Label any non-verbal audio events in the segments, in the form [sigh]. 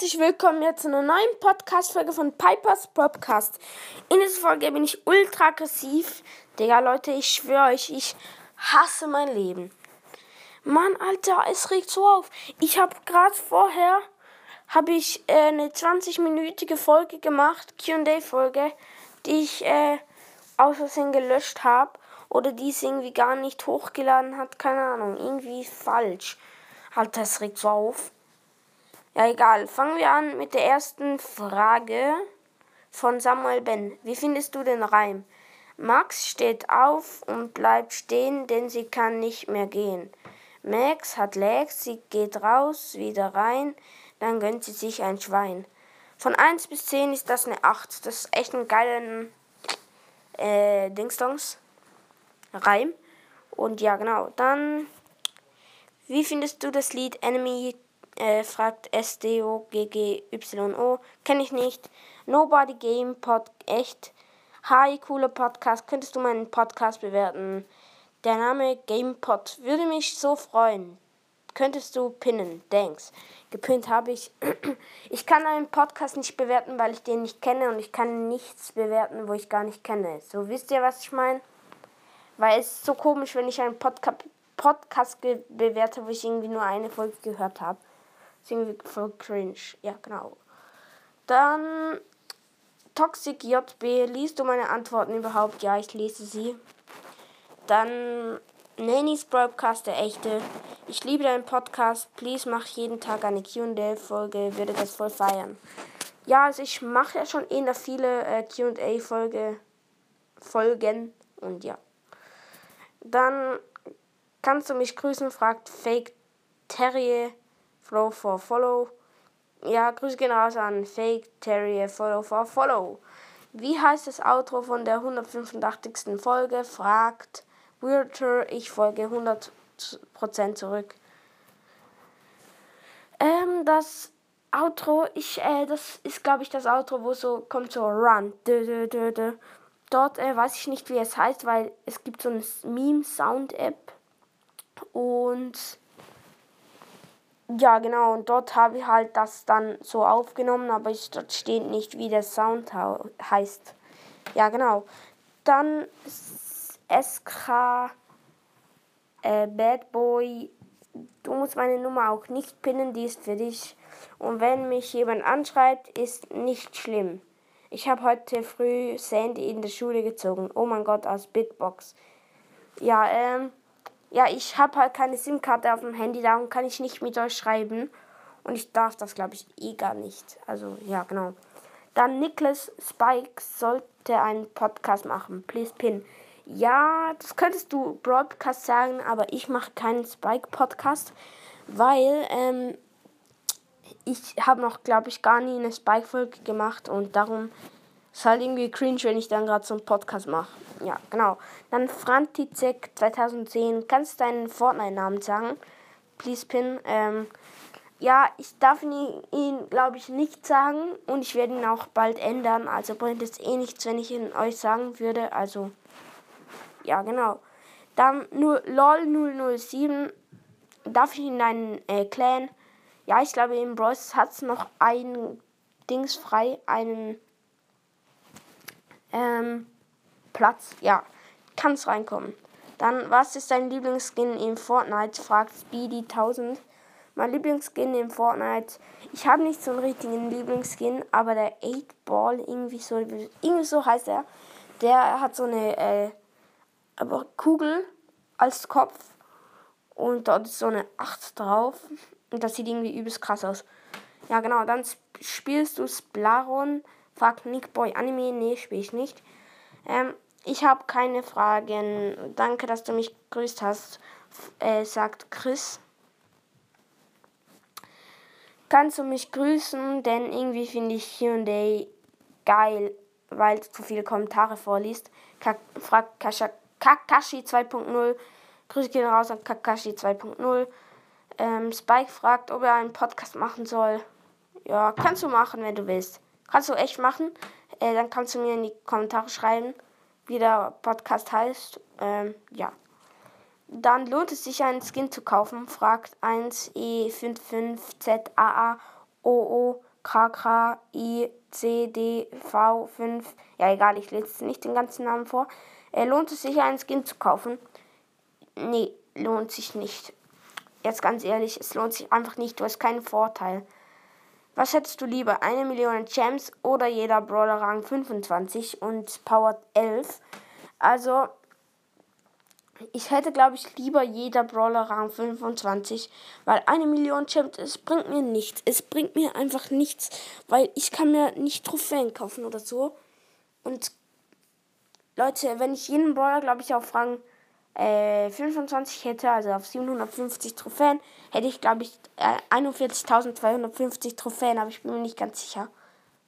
herzlich willkommen jetzt zu einer neuen Podcast-Folge von Pipers Podcast. In dieser Folge bin ich ultra aggressiv. Digga, Leute, ich schwöre euch, ich hasse mein Leben. Mann, Alter, es regt so auf. Ich habe gerade vorher habe ich äh, eine 20-minütige Folge gemacht, Q&A-Folge, die ich äh, aus Versehen gelöscht habe oder die es irgendwie gar nicht hochgeladen hat, keine Ahnung, irgendwie falsch. Alter, es regt so auf. Ja, egal. Fangen wir an mit der ersten Frage von Samuel Ben. Wie findest du den Reim? Max steht auf und bleibt stehen, denn sie kann nicht mehr gehen. Max hat Legs, sie geht raus, wieder rein, dann gönnt sie sich ein Schwein. Von 1 bis 10 ist das eine 8. Das ist echt ein geiler äh, Dingsdongs. Reim. Und ja, genau. Dann, wie findest du das Lied Enemy äh, fragt SDOGGYO. Kenne ich nicht. Nobody Game Pod. Echt. Hi, cooler Podcast. Könntest du meinen Podcast bewerten? Der Name GamePod würde mich so freuen. Könntest du pinnen? Thanks. Gepinnt habe ich. [clears throat] Ich kann einen Podcast nicht bewerten, weil ich den nicht kenne und ich kann nichts bewerten, wo ich gar nicht kenne. So wisst ihr, was ich meine? Weil es ist so komisch, wenn ich einen Podca Podcast bewerte, wo ich irgendwie nur eine Folge gehört habe. Irgendwie voll cringe. Ja, genau. Dann Toxic JB. Liest du meine Antworten überhaupt? Ja, ich lese sie. Dann Nannys Broadcast, der echte. Ich liebe deinen Podcast. Please mach jeden Tag eine QA-Folge. Würde das voll feiern. Ja, also ich mache ja schon eher viele äh, QA-Folge Folgen. Und ja. Dann kannst du mich grüßen, fragt Fake Terrier. Flow for Follow. Ja, Grüße gehen raus an Fake Terrier Follow for Follow. Wie heißt das Outro von der 185. Folge? Fragt Weirder. Ich folge 100% zurück. Ähm, das Outro, ich, äh, das ist, glaube ich, das Outro, wo so kommt so Run. Dö, dö, dö, dö. Dort äh, weiß ich nicht, wie es heißt, weil es gibt so eine Meme-Sound-App. Und ja, genau, und dort habe ich halt das dann so aufgenommen, aber ich, dort steht nicht, wie der Sound heißt. Ja, genau. Dann SK äh, Bad Boy. Du musst meine Nummer auch nicht pinnen, die ist für dich. Und wenn mich jemand anschreibt, ist nicht schlimm. Ich habe heute früh Sandy in der Schule gezogen. Oh mein Gott, aus Bitbox. Ja, ähm ja, ich habe halt keine SIM-Karte auf dem Handy, darum kann ich nicht mit euch schreiben. Und ich darf das, glaube ich, eh gar nicht. Also, ja, genau. Dann Nicholas Spike sollte einen Podcast machen. Please pin. Ja, das könntest du Broadcast sagen, aber ich mache keinen Spike-Podcast, weil ähm, ich habe noch, glaube ich, gar nie eine Spike-Folge gemacht und darum ist halt irgendwie cringe, wenn ich dann gerade so einen Podcast mache. Ja, genau. Dann Frantizek 2010. Kannst du deinen Fortnite-Namen sagen? Please pin. Ähm, ja, ich darf ihn, ihn glaube ich, nicht sagen und ich werde ihn auch bald ändern. Also bringt es eh nichts, wenn ich ihn euch sagen würde. Also, ja, genau. Dann nur LOL 007. Darf ich in deinen äh, Clan? Ja, ich glaube, im Bros hat es noch ein Dings frei, einen ähm, Platz. Ja, kannst reinkommen. Dann, was ist dein Lieblingsskin in Fortnite? fragt Speedy 1000. Mein Lieblingsskin in Fortnite. Ich habe nicht so einen richtigen Lieblingsskin, aber der 8 Ball, irgendwie so, irgendwie so heißt er. Der hat so eine äh, aber Kugel als Kopf und dort ist so eine 8 drauf. Und das sieht irgendwie übelst krass aus. Ja, genau. Dann spielst du Splaron Fragt Nickboy Anime. Nee, spiele ich nicht. Ähm, ich habe keine Fragen. Danke, dass du mich grüßt hast, äh, sagt Chris. Kannst du mich grüßen, denn irgendwie finde ich Hyundai geil, weil du zu viele Kommentare vorliest. Ka fragt Kasha Kakashi 2.0. Grüße gehen raus an Kakashi 2.0. Ähm, Spike fragt, ob er einen Podcast machen soll. Ja, kannst du machen, wenn du willst. Kannst du echt machen. Äh, dann kannst du mir in die Kommentare schreiben, wie der Podcast heißt. Ähm, ja. Dann lohnt es sich, einen Skin zu kaufen, fragt 1E55ZAAOO KK, I, C, D, V, 5. Ja, egal, ich lese nicht den ganzen Namen vor. Äh, lohnt es sich, einen Skin zu kaufen? Nee, lohnt sich nicht. Jetzt ganz ehrlich, es lohnt sich einfach nicht. Du hast keinen Vorteil. Was hättest du lieber? Eine Million Gems oder jeder Brawler Rang 25 und Power 11? Also, ich hätte, glaube ich, lieber jeder Brawler Rang 25, weil eine Million Gems, es bringt mir nichts. Es bringt mir einfach nichts, weil ich kann mir nicht Trophäen kaufen oder so. Und Leute, wenn ich jeden Brawler, glaube ich, auf Rang äh, 25 hätte, also auf 750 Trophäen, hätte ich, glaube ich, äh, 41.250 Trophäen, aber ich bin mir nicht ganz sicher.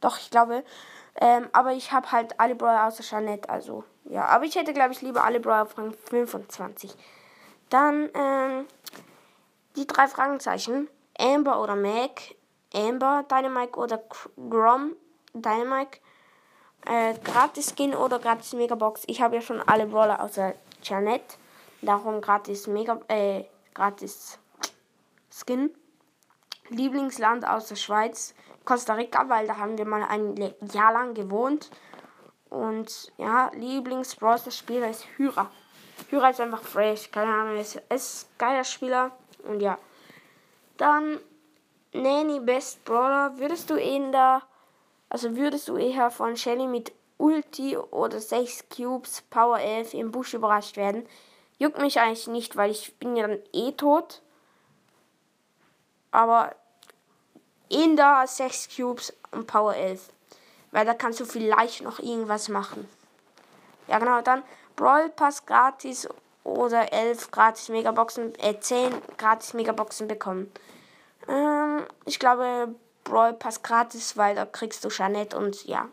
Doch, ich glaube. Ähm, aber ich habe halt alle Brawler außer Jeanette, also ja. Aber ich hätte, glaube ich, lieber alle Brawler Rang 25. Dann ähm, die drei Fragezeichen. Amber oder Mac. Amber, Dynamite oder Grom, Dynamite. Äh, gratis Skin oder gratis Megabox. Ich habe ja schon alle Brawler außer Janet. Darum gratis Mega, äh, gratis Skin. Lieblingsland aus der Schweiz, Costa Rica, weil da haben wir mal ein Jahr lang gewohnt. Und ja, lieblings spieler ist Hyra. Hyra ist einfach fresh, keine Ahnung, ist, ist geiler Spieler. Und ja. Dann Nanny Best Brawler. Würdest du ihn da, also würdest du eher von Shelly mit Ulti oder 6 Cubes Power 11 im Busch überrascht werden. Juckt mich eigentlich nicht, weil ich bin ja dann eh tot. Aber in da 6 Cubes und Power 11. Weil da kannst du vielleicht noch irgendwas machen. Ja genau, dann Brawl Pass gratis oder 11 gratis Megaboxen, äh 10 gratis Megaboxen bekommen. Ähm, ich glaube Brawl Pass gratis, weil da kriegst du Jeanette und ja.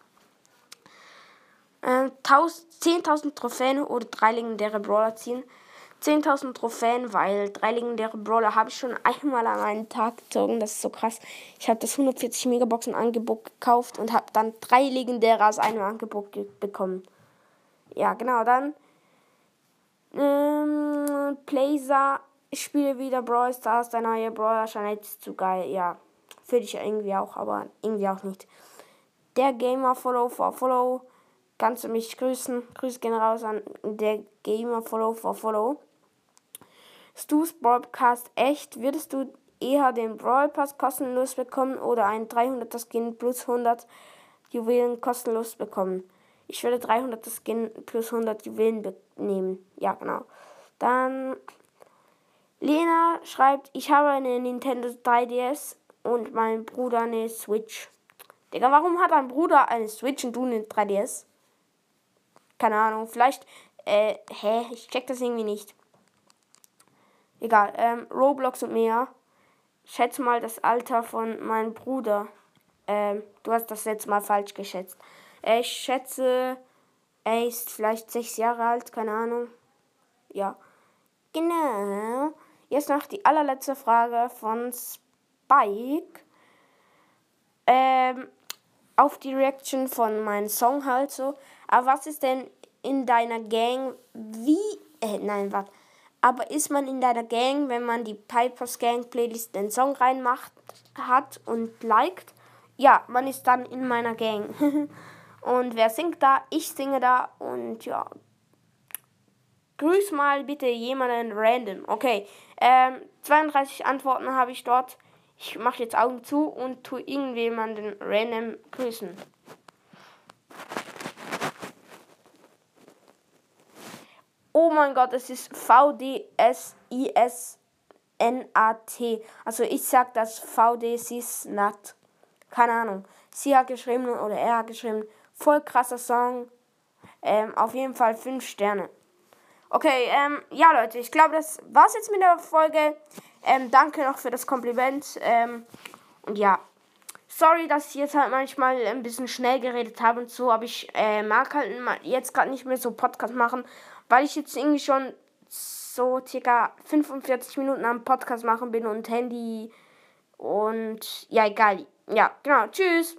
10.000 ähm, Trophäen oder drei legendäre Brawler ziehen. 10.000 Trophäen, weil drei legendäre Brawler habe ich schon einmal an einen Tag gezogen. Das ist so krass. Ich habe das 140 Megaboxen Angebot gekauft und habe dann drei legendäre aus einem Angebot bekommen. Ja, genau. Dann ähm, Blazer. Ich spiele wieder Brawl Stars. Der neue Brawler scheint zu geil. Ja, finde ich irgendwie auch, aber irgendwie auch nicht. Der Gamer Follow for Follow kannst du mich grüßen. Grüße gehen raus an der Gamer Follow for Follow. Stu's Broadcast echt. Würdest du eher den Brawl Pass kostenlos bekommen oder ein 300er Skin plus 100 Juwelen kostenlos bekommen? Ich würde 300er Skin plus 100 Juwelen nehmen. Ja, genau. Dann Lena schreibt, ich habe eine Nintendo 3DS und mein Bruder eine Switch. Digga, warum hat dein Bruder eine Switch und du eine 3DS? Keine Ahnung. Vielleicht, äh, hä? Ich check das irgendwie nicht. Egal. Ähm, Roblox und mehr. Schätze mal das Alter von meinem Bruder. Ähm, du hast das jetzt mal falsch geschätzt. Äh, ich schätze, er ist vielleicht sechs Jahre alt, keine Ahnung. Ja. Genau. Jetzt noch die allerletzte Frage von Spike. Ähm, auf die Reaction von meinem Song halt so. Aber was ist denn in deiner Gang? Wie. Äh, nein, warte. Aber ist man in deiner Gang, wenn man die Pipers Gang Playlist den Song reinmacht hat und liked? Ja, man ist dann in meiner Gang. [laughs] und wer singt da? Ich singe da und ja. Grüß mal bitte jemanden random. Okay. Ähm, 32 Antworten habe ich dort. Ich mache jetzt Augen zu und tue irgendjemanden random grüßen. Oh mein Gott, es ist V-D-S-I-S-N-A-T. Also ich sag das V-D-S-I-S-Nat. Keine Ahnung. Sie hat geschrieben oder er hat geschrieben. Voll krasser Song. Ähm, auf jeden Fall 5 Sterne. Okay, ähm, ja Leute, ich glaube, das war's jetzt mit der Folge. Ähm, danke noch für das Kompliment. Ähm, und ja, sorry, dass ich jetzt halt manchmal ein bisschen schnell geredet habe und so, aber ich äh, mag halt jetzt gerade nicht mehr so Podcast machen, weil ich jetzt irgendwie schon so circa 45 Minuten am Podcast machen bin und Handy und ja, egal. Ja, genau. Tschüss.